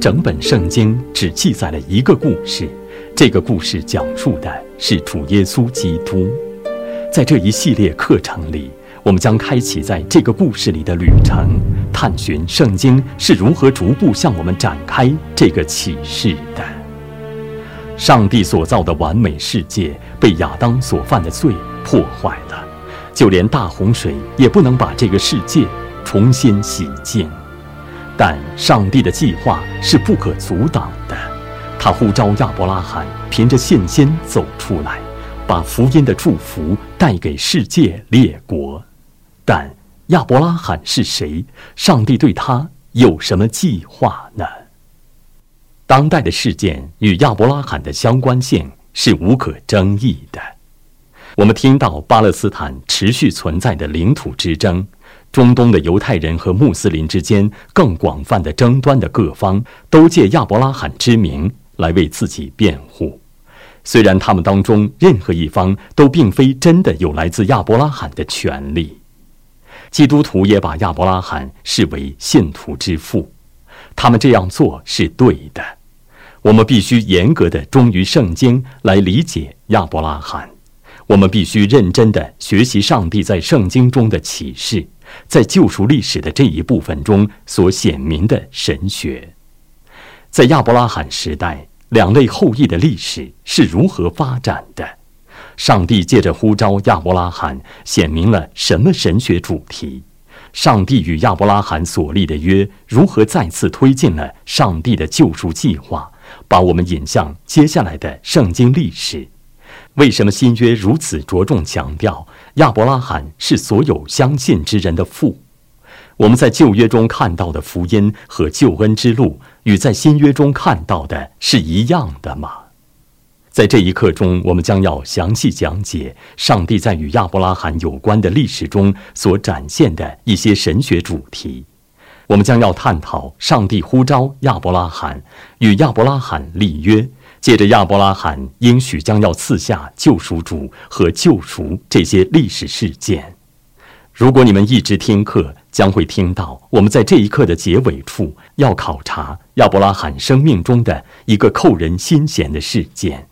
整本圣经只记载了一个故事，这个故事讲述的是主耶稣基督。在这一系列课程里，我们将开启在这个故事里的旅程，探寻圣经是如何逐步向我们展开这个启示的。上帝所造的完美世界被亚当所犯的罪破坏了，就连大洪水也不能把这个世界重新洗净。但上帝的计划是不可阻挡的，他呼召亚伯拉罕凭着信心走出来，把福音的祝福带给世界列国。但亚伯拉罕是谁？上帝对他有什么计划呢？当代的事件与亚伯拉罕的相关性是无可争议的。我们听到巴勒斯坦持续存在的领土之争。中东的犹太人和穆斯林之间更广泛的争端的各方，都借亚伯拉罕之名来为自己辩护。虽然他们当中任何一方都并非真的有来自亚伯拉罕的权利，基督徒也把亚伯拉罕视为信徒之父。他们这样做是对的。我们必须严格的忠于圣经来理解亚伯拉罕。我们必须认真的学习上帝在圣经中的启示。在救赎历史的这一部分中所显明的神学，在亚伯拉罕时代，两类后裔的历史是如何发展的？上帝借着呼召亚伯拉罕，显明了什么神学主题？上帝与亚伯拉罕所立的约，如何再次推进了上帝的救赎计划，把我们引向接下来的圣经历史？为什么新约如此着重强调亚伯拉罕是所有相信之人的父？我们在旧约中看到的福音和救恩之路，与在新约中看到的是一样的吗？在这一课中，我们将要详细讲解上帝在与亚伯拉罕有关的历史中所展现的一些神学主题。我们将要探讨上帝呼召亚伯拉罕，与亚伯拉罕立约。借着亚伯拉罕应许将要赐下救赎主和救赎这些历史事件，如果你们一直听课，将会听到我们在这一课的结尾处要考察亚伯拉罕生命中的一个扣人心弦的事件。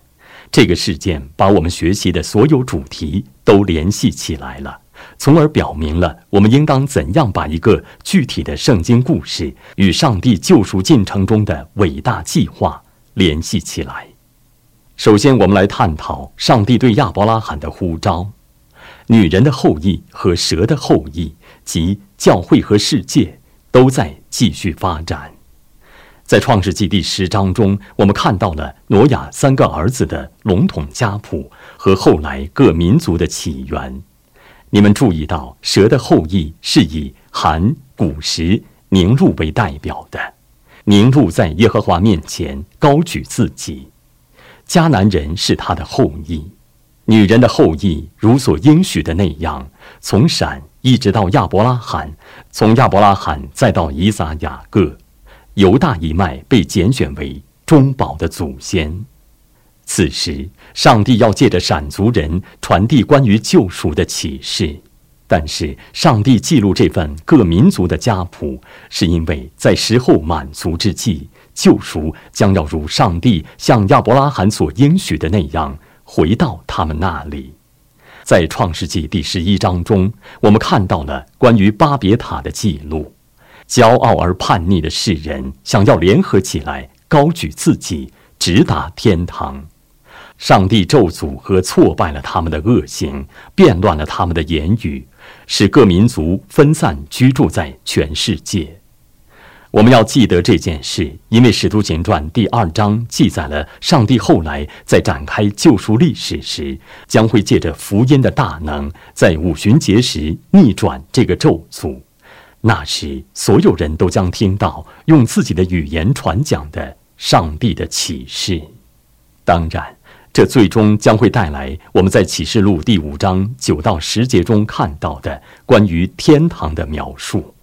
这个事件把我们学习的所有主题都联系起来了，从而表明了我们应当怎样把一个具体的圣经故事与上帝救赎进程中的伟大计划。联系起来。首先，我们来探讨上帝对亚伯拉罕的呼召：女人的后裔和蛇的后裔，及教会和世界，都在继续发展。在创世纪第十章中，我们看到了挪亚三个儿子的笼统家谱和后来各民族的起源。你们注意到，蛇的后裔是以含、古时、宁录为代表的。凝露在耶和华面前高举自己，迦南人是他的后裔，女人的后裔如所应许的那样，从闪一直到亚伯拉罕，从亚伯拉罕再到以撒、雅各，犹大一脉被拣选为中保的祖先。此时，上帝要借着闪族人传递关于救赎的启示。但是，上帝记录这份各民族的家谱，是因为在时候满足之际，救赎将要如上帝向亚伯拉罕所应许的那样，回到他们那里。在创世纪第十一章中，我们看到了关于巴别塔的记录：骄傲而叛逆的世人想要联合起来，高举自己，直达天堂。上帝咒诅和挫败了他们的恶行，变乱了他们的言语。使各民族分散居住在全世界。我们要记得这件事，因为《使徒行传》第二章记载了上帝后来在展开救赎历史时，将会借着福音的大能，在五旬节时逆转这个咒诅。那时，所有人都将听到用自己的语言传讲的上帝的启示。当然。这最终将会带来我们在启示录第五章九到十节中看到的关于天堂的描述，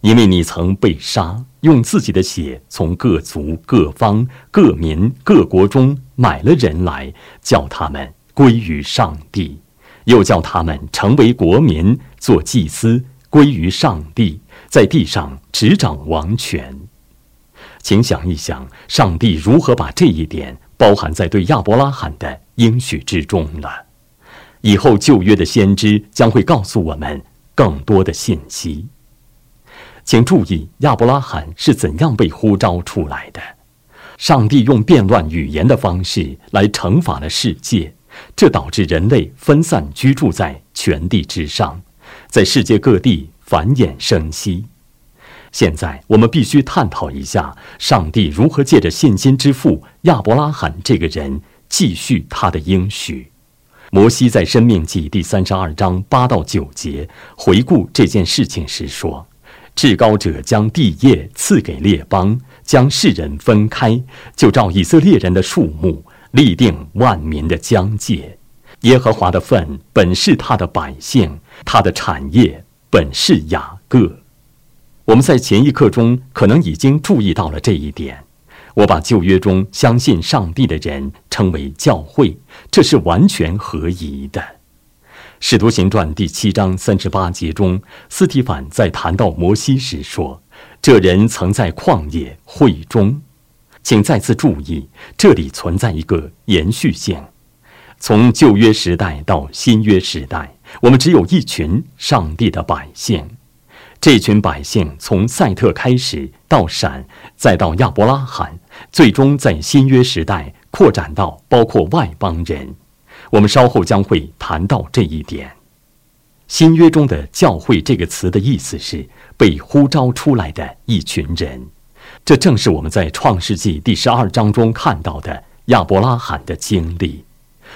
因为你曾被杀，用自己的血从各族、各方、各民、各国中买了人来，叫他们归于上帝，又叫他们成为国民，做祭司，归于上帝，在地上执掌王权。请想一想，上帝如何把这一点包含在对亚伯拉罕的应许之中了。以后旧约的先知将会告诉我们更多的信息。请注意，亚伯拉罕是怎样被呼召出来的？上帝用变乱语言的方式来惩罚了世界，这导致人类分散居住在全地之上，在世界各地繁衍生息。现在我们必须探讨一下，上帝如何借着信心之父亚伯拉罕这个人继续他的应许。摩西在《生命记》第三十二章八到九节回顾这件事情时说：“至高者将地业赐给列邦，将世人分开，就照以色列人的数目立定万民的疆界。耶和华的份本是他的百姓，他的产业本是雅各。”我们在前一刻中可能已经注意到了这一点。我把旧约中相信上帝的人称为教会，这是完全合宜的。使徒行传第七章三十八节中，斯提凡在谈到摩西时说：“这人曾在旷野会中。”请再次注意，这里存在一个延续性。从旧约时代到新约时代，我们只有一群上帝的百姓。这群百姓从赛特开始，到闪，再到亚伯拉罕，最终在新约时代扩展到包括外邦人。我们稍后将会谈到这一点。新约中的“教会”这个词的意思是被呼召出来的一群人。这正是我们在创世纪第十二章中看到的亚伯拉罕的经历。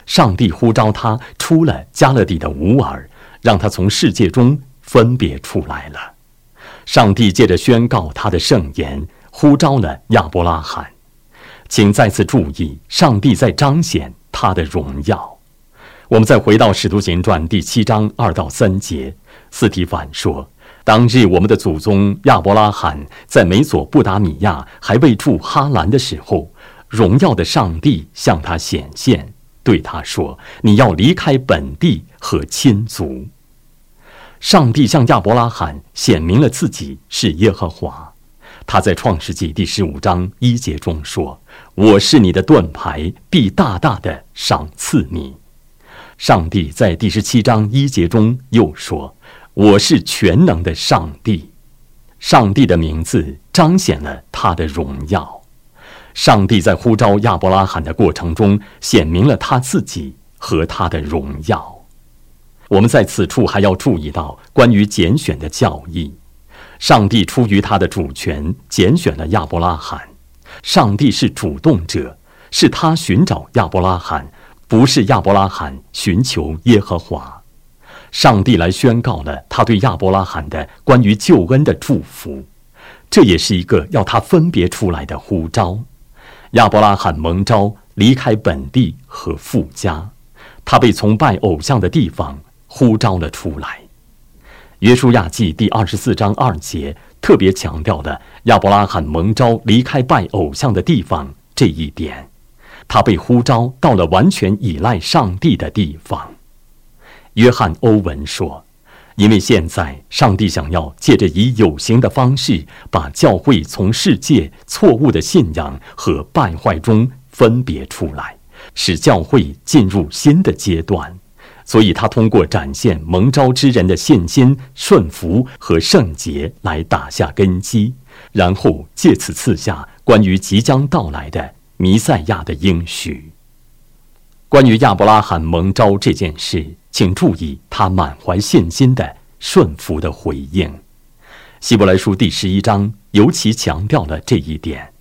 上帝呼召他出了加勒底的乌尔，让他从世界中分别出来了。上帝借着宣告他的圣言，呼召了亚伯拉罕。请再次注意，上帝在彰显他的荣耀。我们再回到《使徒行传》第七章二到三节，斯提凡说：“当日我们的祖宗亚伯拉罕在美索不达米亚还未住哈兰的时候，荣耀的上帝向他显现，对他说：‘你要离开本地和亲族。’”上帝向亚伯拉罕显明了自己是耶和华。他在创世纪第十五章一节中说：“我是你的盾牌，必大大的赏赐你。”上帝在第十七章一节中又说：“我是全能的上帝。”上帝的名字彰显了他的荣耀。上帝在呼召亚伯拉罕的过程中显明了他自己和他的荣耀。我们在此处还要注意到关于拣选的教义。上帝出于他的主权拣选了亚伯拉罕。上帝是主动者，是他寻找亚伯拉罕，不是亚伯拉罕寻求耶和华。上帝来宣告了他对亚伯拉罕的关于救恩的祝福，这也是一个要他分别出来的呼召。亚伯拉罕蒙召离开本地和富家，他被从拜偶像的地方。呼召了出来，《约书亚记》第二十四章二节特别强调了亚伯拉罕蒙召离开拜偶像的地方这一点，他被呼召到了完全依赖上帝的地方。约翰·欧文说：“因为现在上帝想要借着以有形的方式，把教会从世界错误的信仰和败坏中分别出来，使教会进入新的阶段。”所以，他通过展现蒙召之人的信心、顺服和圣洁来打下根基，然后借此赐下关于即将到来的弥赛亚的应许。关于亚伯拉罕蒙召这件事，请注意他满怀信心的顺服的回应。希伯来书第十一章尤其强调了这一点。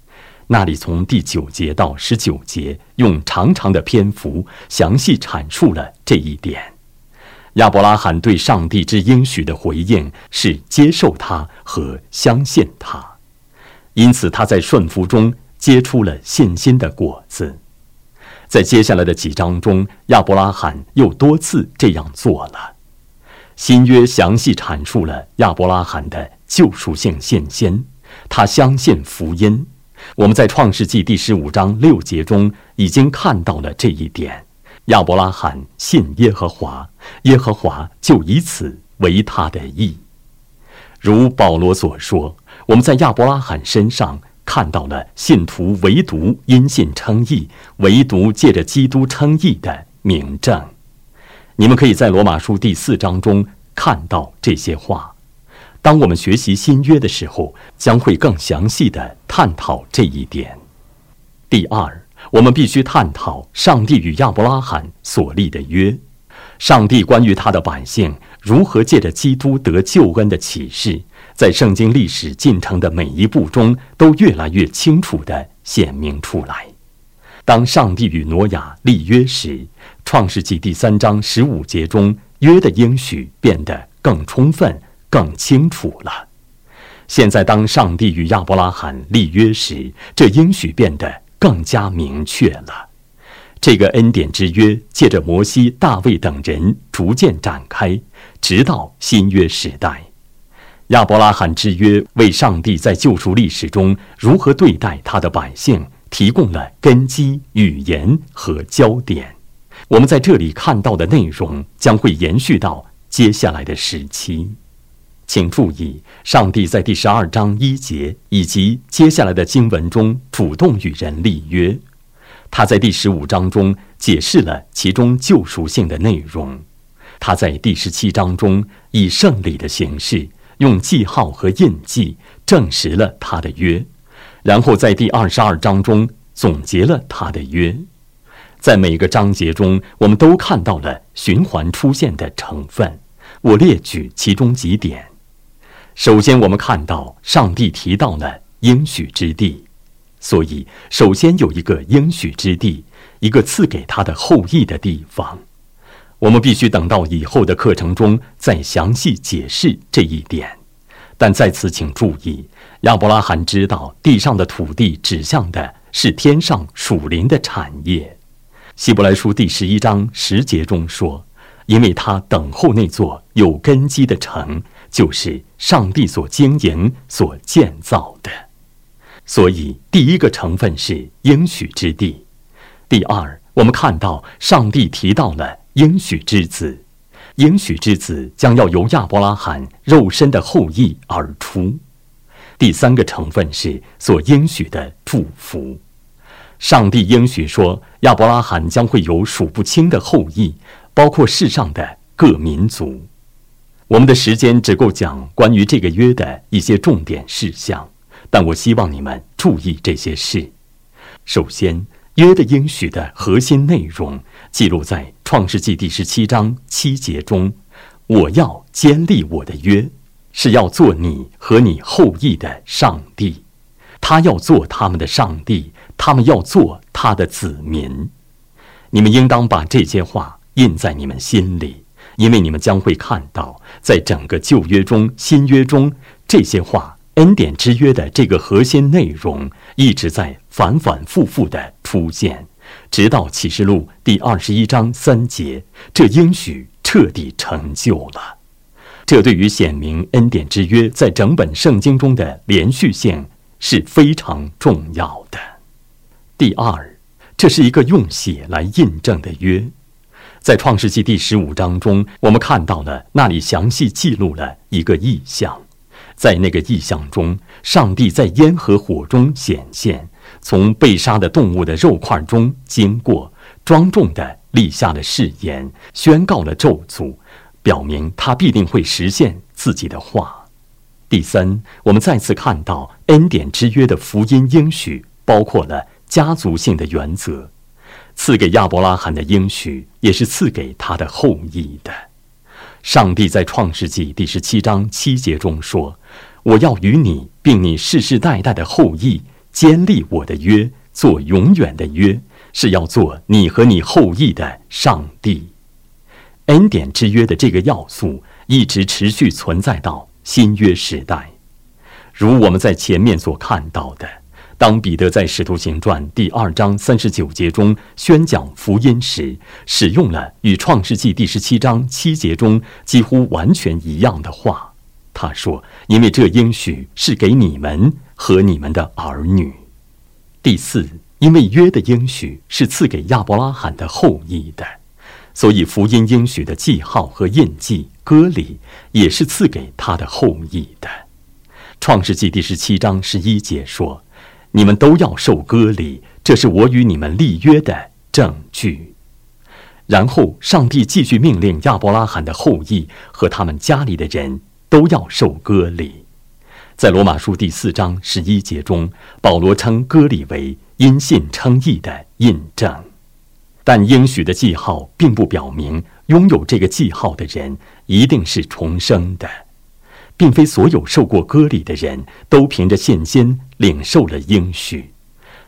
那里从第九节到十九节，用长长的篇幅详细阐述了这一点。亚伯拉罕对上帝之应许的回应是接受他和相信他，因此他在顺服中结出了信心的果子。在接下来的几章中，亚伯拉罕又多次这样做了。新约详细阐述了亚伯拉罕的救赎性信心，他相信福音。我们在创世纪第十五章六节中已经看到了这一点。亚伯拉罕信耶和华，耶和华就以此为他的义。如保罗所说，我们在亚伯拉罕身上看到了信徒唯独因信称义，唯独借着基督称义的明证。你们可以在罗马书第四章中看到这些话。当我们学习新约的时候，将会更详细的探讨这一点。第二，我们必须探讨上帝与亚伯拉罕所立的约。上帝关于他的百姓如何借着基督得救恩的启示，在圣经历史进程的每一步中都越来越清楚地显明出来。当上帝与挪亚立约时，《创世纪》第三章十五节中约的应许变得更充分。更清楚了。现在，当上帝与亚伯拉罕立约时，这应许变得更加明确了。这个恩典之约借着摩西、大卫等人逐渐展开，直到新约时代。亚伯拉罕之约为上帝在救赎历史中如何对待他的百姓提供了根基、语言和焦点。我们在这里看到的内容将会延续到接下来的时期。请注意，上帝在第十二章一节以及接下来的经文中主动与人立约。他在第十五章中解释了其中救赎性的内容。他在第十七章中以圣礼的形式，用记号和印记证实了他的约。然后在第二十二章中总结了他的约。在每个章节中，我们都看到了循环出现的成分。我列举其中几点。首先，我们看到上帝提到了应许之地，所以首先有一个应许之地，一个赐给他的后裔的地方。我们必须等到以后的课程中再详细解释这一点。但在此，请注意，亚伯拉罕知道地上的土地指向的是天上属灵的产业。希伯来书第十一章十节中说：“因为他等候那座有根基的城。”就是上帝所经营、所建造的，所以第一个成分是应许之地。第二，我们看到上帝提到了应许之子，应许之子将要由亚伯拉罕肉身的后裔而出。第三个成分是所应许的祝福，上帝应许说亚伯拉罕将会有数不清的后裔，包括世上的各民族。我们的时间只够讲关于这个约的一些重点事项，但我希望你们注意这些事。首先，约的应许的核心内容记录在创世纪第十七章七节中：“我要坚立我的约，是要做你和你后裔的上帝，他要做他们的上帝，他们要做他的子民。”你们应当把这些话印在你们心里。因为你们将会看到，在整个旧约中、新约中，这些话恩典之约的这个核心内容一直在反反复复的出现，直到启示录第二十一章三节，这应许彻底成就了。这对于显明恩典之约在整本圣经中的连续性是非常重要的。第二，这是一个用血来印证的约。在创世纪第十五章中，我们看到了那里详细记录了一个意象。在那个意象中，上帝在烟和火中显现，从被杀的动物的肉块中经过，庄重地立下了誓言，宣告了咒诅，表明他必定会实现自己的话。第三，我们再次看到恩典之约的福音应许，包括了家族性的原则。赐给亚伯拉罕的应许，也是赐给他的后裔的。上帝在创世纪第十七章七节中说：“我要与你，并你世世代代的后裔，坚立我的约，做永远的约，是要做你和你后裔的上帝。”恩典之约的这个要素一直持续存在到新约时代，如我们在前面所看到的。当彼得在《使徒行传》第二章三十九节中宣讲福音时，使用了与《创世纪》第十七章七节中几乎完全一样的话。他说：“因为这应许是给你们和你们的儿女。”第四，因为约的应许是赐给亚伯拉罕的后裔的，所以福音应许的记号和印记割礼也是赐给他的后裔的。《创世纪》第十七章十一节说。你们都要受割礼，这是我与你们立约的证据。然后，上帝继续命令亚伯拉罕的后裔和他们家里的人都要受割礼。在罗马书第四章十一节中，保罗称割礼为因信称义的印证，但应许的记号并不表明拥有这个记号的人一定是重生的，并非所有受过割礼的人都凭着信心领受了应许。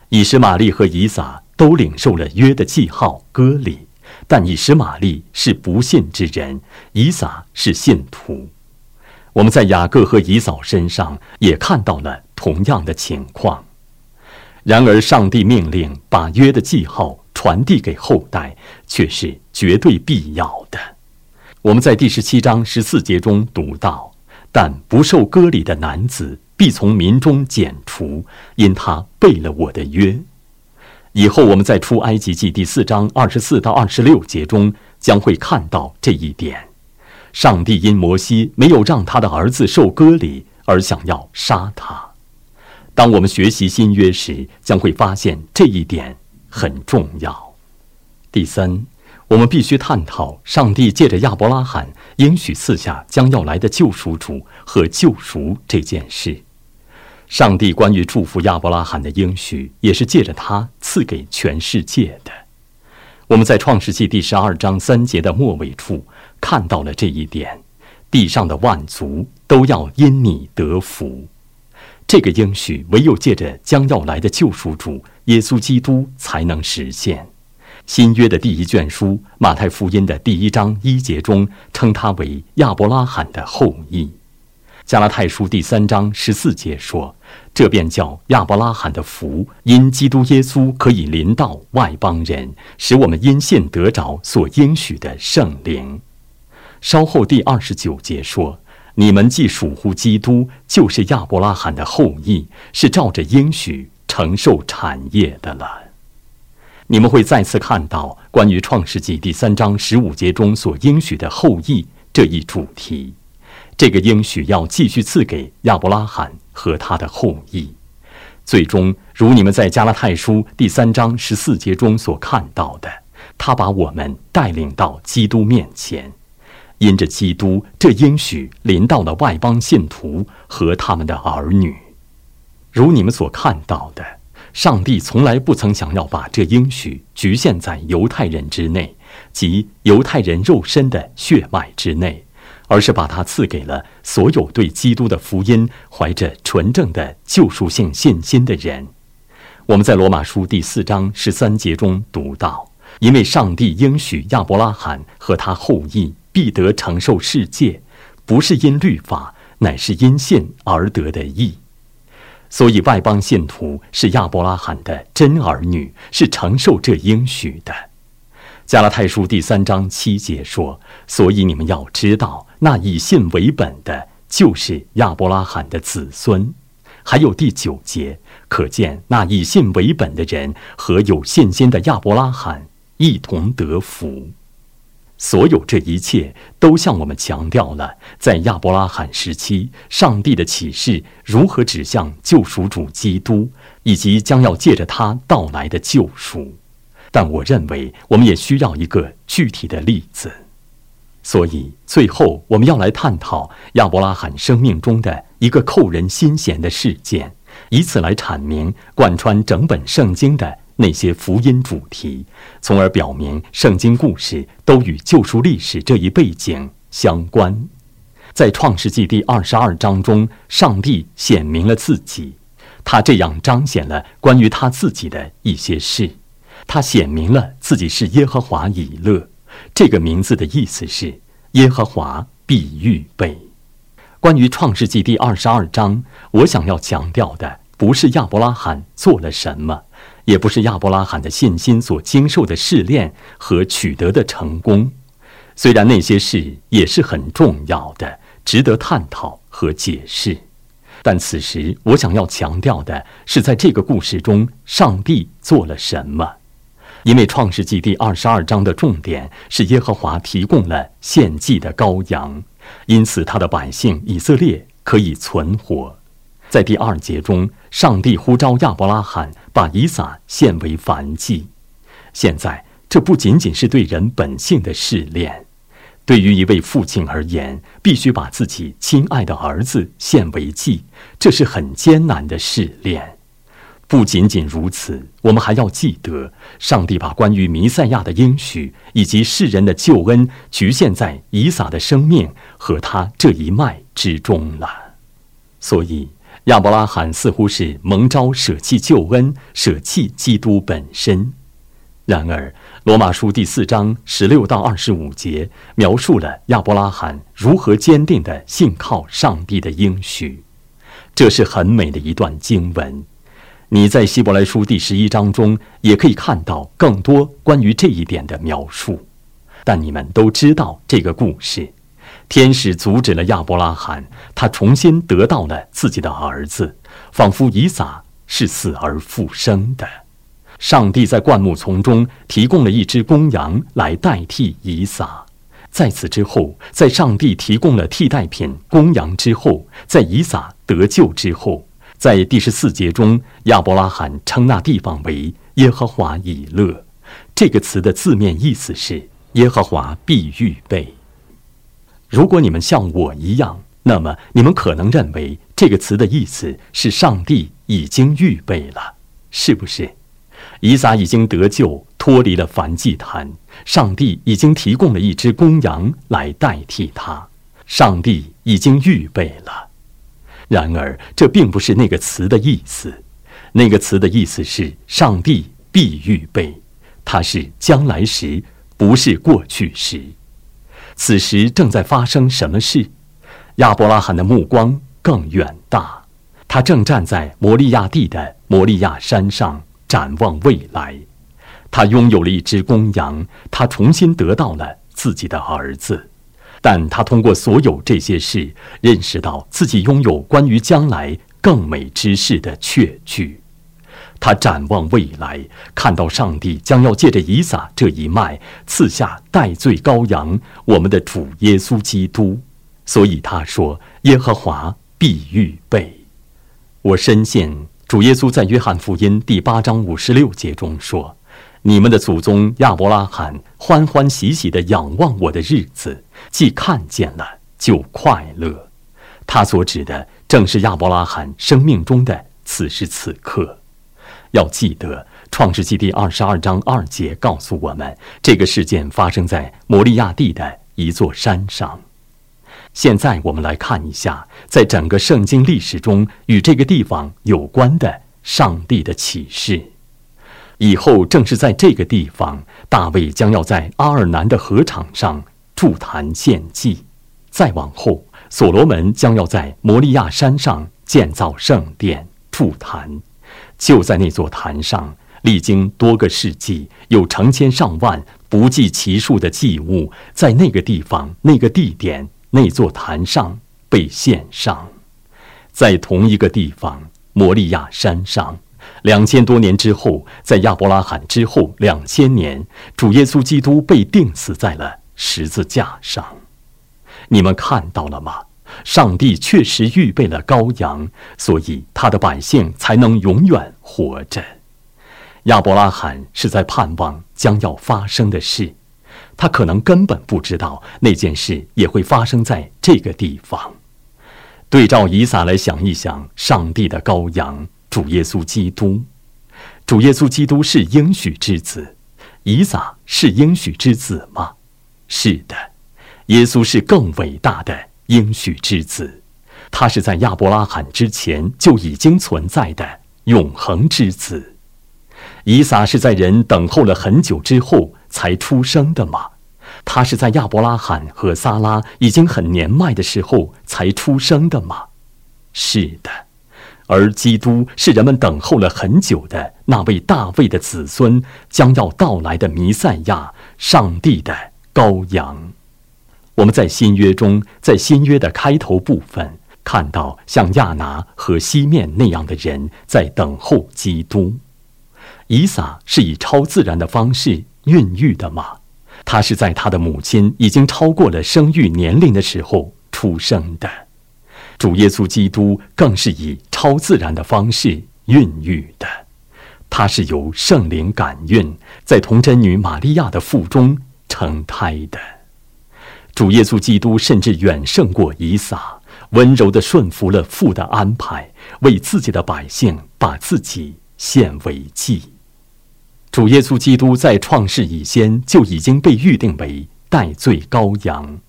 以实玛利和以撒都领受了约的记号割礼。但以实玛利是不信之人，以撒是信徒。我们在雅各和以扫身上也看到了同样的情况。然而，上帝命令把约的记号传递给后代，却是绝对必要的。我们在第十七章十四节中读到：“但不受割礼的男子必从民中剪除，因他背了我的约。”以后我们在出埃及记第四章二十四到二十六节中将会看到这一点。上帝因摩西没有让他的儿子受割礼而想要杀他。当我们学习新约时，将会发现这一点很重要。第三，我们必须探讨上帝借着亚伯拉罕应许赐下将要来的救赎主和救赎这件事。上帝关于祝福亚伯拉罕的应许，也是借着他赐给全世界的。我们在创世纪第十二章三节的末尾处看到了这一点：地上的万族都要因你得福。这个应许唯有借着将要来的救赎主耶稣基督才能实现。新约的第一卷书马太福音的第一章一节中称他为亚伯拉罕的后裔。加拉太书第三章十四节说：“这便叫亚伯拉罕的福，因基督耶稣可以临到外邦人，使我们因信得着所应许的圣灵。”稍后第二十九节说：“你们既属乎基督，就是亚伯拉罕的后裔，是照着应许承受产业的了。”你们会再次看到关于创世纪第三章十五节中所应许的后裔这一主题。这个应许要继续赐给亚伯拉罕和他的后裔，最终如你们在加拉太书第三章十四节中所看到的，他把我们带领到基督面前，因着基督，这应许临到了外邦信徒和他们的儿女。如你们所看到的，上帝从来不曾想要把这应许局限在犹太人之内，即犹太人肉身的血脉之内。而是把它赐给了所有对基督的福音怀着纯正的救赎性信心的人。我们在罗马书第四章十三节中读到：“因为上帝应许亚伯拉罕和他后裔必得承受世界，不是因律法，乃是因信而得的义。所以外邦信徒是亚伯拉罕的真儿女，是承受这应许的。”加拉太书第三章七节说：“所以你们要知道。”那以信为本的，就是亚伯拉罕的子孙。还有第九节，可见那以信为本的人和有信心的亚伯拉罕一同得福。所有这一切都向我们强调了，在亚伯拉罕时期，上帝的启示如何指向救赎主基督，以及将要借着他到来的救赎。但我认为，我们也需要一个具体的例子。所以，最后我们要来探讨亚伯拉罕生命中的一个扣人心弦的事件，以此来阐明贯穿整本圣经的那些福音主题，从而表明圣经故事都与救赎历史这一背景相关。在创世纪第二十二章中，上帝显明了自己，他这样彰显了关于他自己的一些事，他显明了自己是耶和华以勒。这个名字的意思是耶和华必预备。关于创世纪第二十二章，我想要强调的不是亚伯拉罕做了什么，也不是亚伯拉罕的信心所经受的试炼和取得的成功。虽然那些事也是很重要的，值得探讨和解释，但此时我想要强调的是，在这个故事中，上帝做了什么。因为创世纪第二十二章的重点是耶和华提供了献祭的羔羊，因此他的百姓以色列可以存活。在第二节中，上帝呼召亚伯拉罕把以撒献为燔祭。现在，这不仅仅是对人本性的试炼，对于一位父亲而言，必须把自己亲爱的儿子献为祭，这是很艰难的试炼。不仅仅如此，我们还要记得，上帝把关于弥赛亚的应许以及世人的救恩局限在以撒的生命和他这一脉之中了。所以，亚伯拉罕似乎是蒙召舍弃救恩、舍弃基督本身。然而，《罗马书》第四章十六到二十五节描述了亚伯拉罕如何坚定地信靠上帝的应许，这是很美的一段经文。你在希伯来书第十一章中也可以看到更多关于这一点的描述，但你们都知道这个故事：天使阻止了亚伯拉罕，他重新得到了自己的儿子，仿佛以撒是死而复生的。上帝在灌木丛中提供了一只公羊来代替以撒。在此之后，在上帝提供了替代品公羊之后，在以撒得救之后。在第十四节中，亚伯拉罕称那地方为耶和华以勒。这个词的字面意思是耶和华必预备。如果你们像我一样，那么你们可能认为这个词的意思是上帝已经预备了，是不是？以撒已经得救，脱离了燔祭坛，上帝已经提供了一只公羊来代替他，上帝已经预备了。然而，这并不是那个词的意思。那个词的意思是“上帝必预备”，它是将来时，不是过去时。此时正在发生什么事？亚伯拉罕的目光更远大，他正站在摩利亚地的摩利亚山上展望未来。他拥有了一只公羊，他重新得到了自己的儿子。但他通过所有这些事，认识到自己拥有关于将来更美之事的确据。他展望未来，看到上帝将要借着以撒这一脉赐下代罪羔羊，我们的主耶稣基督。所以他说：“耶和华必预备。”我深信主耶稣在约翰福音第八章五十六节中说。你们的祖宗亚伯拉罕欢欢喜喜地仰望我的日子，既看见了就快乐。他所指的正是亚伯拉罕生命中的此时此刻。要记得，《创世纪》第二十二章二节告诉我们，这个事件发生在摩利亚地的一座山上。现在，我们来看一下，在整个圣经历史中与这个地方有关的上帝的启示。以后正是在这个地方，大卫将要在阿尔南的河场上筑坛献祭；再往后，所罗门将要在摩利亚山上建造圣殿筑坛。就在那座坛上，历经多个世纪，有成千上万、不计其数的祭物在那个地方、那个地点、那座坛上被献上。在同一个地方，摩利亚山上。两千多年之后，在亚伯拉罕之后两千年，主耶稣基督被钉死在了十字架上。你们看到了吗？上帝确实预备了羔羊，所以他的百姓才能永远活着。亚伯拉罕是在盼望将要发生的事，他可能根本不知道那件事也会发生在这个地方。对照以撒来想一想，上帝的羔羊。主耶稣基督，主耶稣基督是应许之子，以撒是应许之子吗？是的，耶稣是更伟大的应许之子，他是在亚伯拉罕之前就已经存在的永恒之子。以撒是在人等候了很久之后才出生的吗？他是在亚伯拉罕和撒拉已经很年迈的时候才出生的吗？是的。而基督是人们等候了很久的那位大卫的子孙将要到来的弥赛亚，上帝的羔羊。我们在新约中，在新约的开头部分看到像亚拿和西面那样的人在等候基督。以撒是以超自然的方式孕育的吗？他是在他的母亲已经超过了生育年龄的时候出生的。主耶稣基督更是以超自然的方式孕育的，他是由圣灵感孕，在童贞女玛利亚的腹中成胎的。主耶稣基督甚至远胜过以撒，温柔地顺服了父的安排，为自己的百姓把自己献为祭。主耶稣基督在创世以前就已经被预定为代罪羔羊。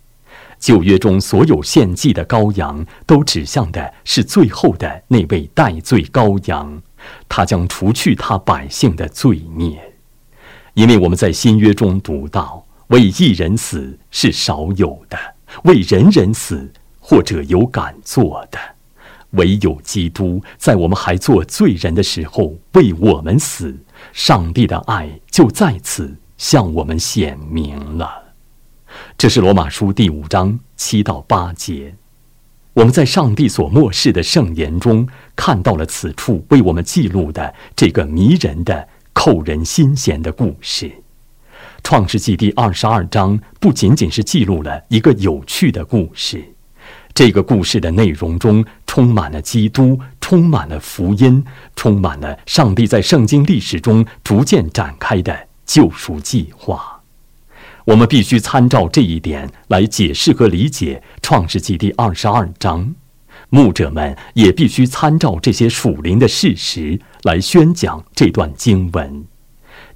旧约中所有献祭的羔羊，都指向的是最后的那位代罪羔羊，他将除去他百姓的罪孽。因为我们在新约中读到，为一人死是少有的，为人人死或者有敢做的，唯有基督在我们还做罪人的时候为我们死，上帝的爱就在此向我们显明了。这是罗马书第五章七到八节，我们在上帝所漠视的圣言中看到了此处为我们记录的这个迷人的、扣人心弦的故事。创世纪第二十二章不仅仅是记录了一个有趣的故事，这个故事的内容中充满了基督，充满了福音，充满了上帝在圣经历史中逐渐展开的救赎计划。我们必须参照这一点来解释和理解《创世纪》第二十二章，牧者们也必须参照这些属灵的事实来宣讲这段经文，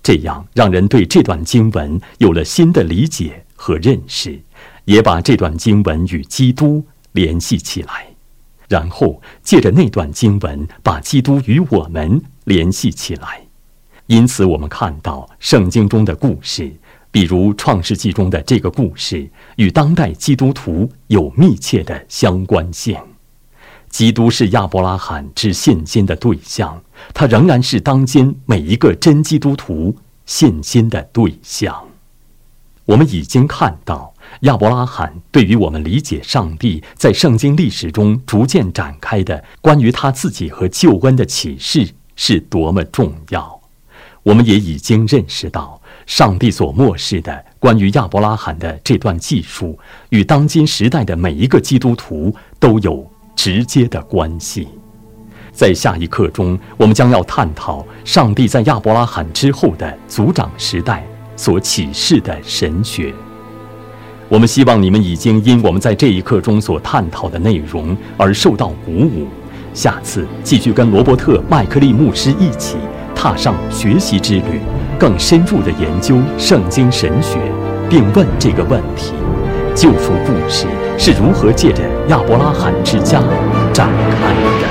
这样让人对这段经文有了新的理解和认识，也把这段经文与基督联系起来，然后借着那段经文把基督与我们联系起来。因此，我们看到圣经中的故事。比如《创世纪》中的这个故事，与当代基督徒有密切的相关性。基督是亚伯拉罕之信心的对象，他仍然是当今每一个真基督徒信心的对象。我们已经看到，亚伯拉罕对于我们理解上帝在圣经历史中逐渐展开的关于他自己和救恩的启示是多么重要。我们也已经认识到。上帝所漠视的关于亚伯拉罕的这段记述，与当今时代的每一个基督徒都有直接的关系。在下一课中，我们将要探讨上帝在亚伯拉罕之后的族长时代所启示的神学。我们希望你们已经因我们在这一课中所探讨的内容而受到鼓舞。下次继续跟罗伯特·麦克利牧师一起踏上学习之旅。更深入的研究圣经神学，并问这个问题：救赎故事是如何借着亚伯拉罕之家展开的？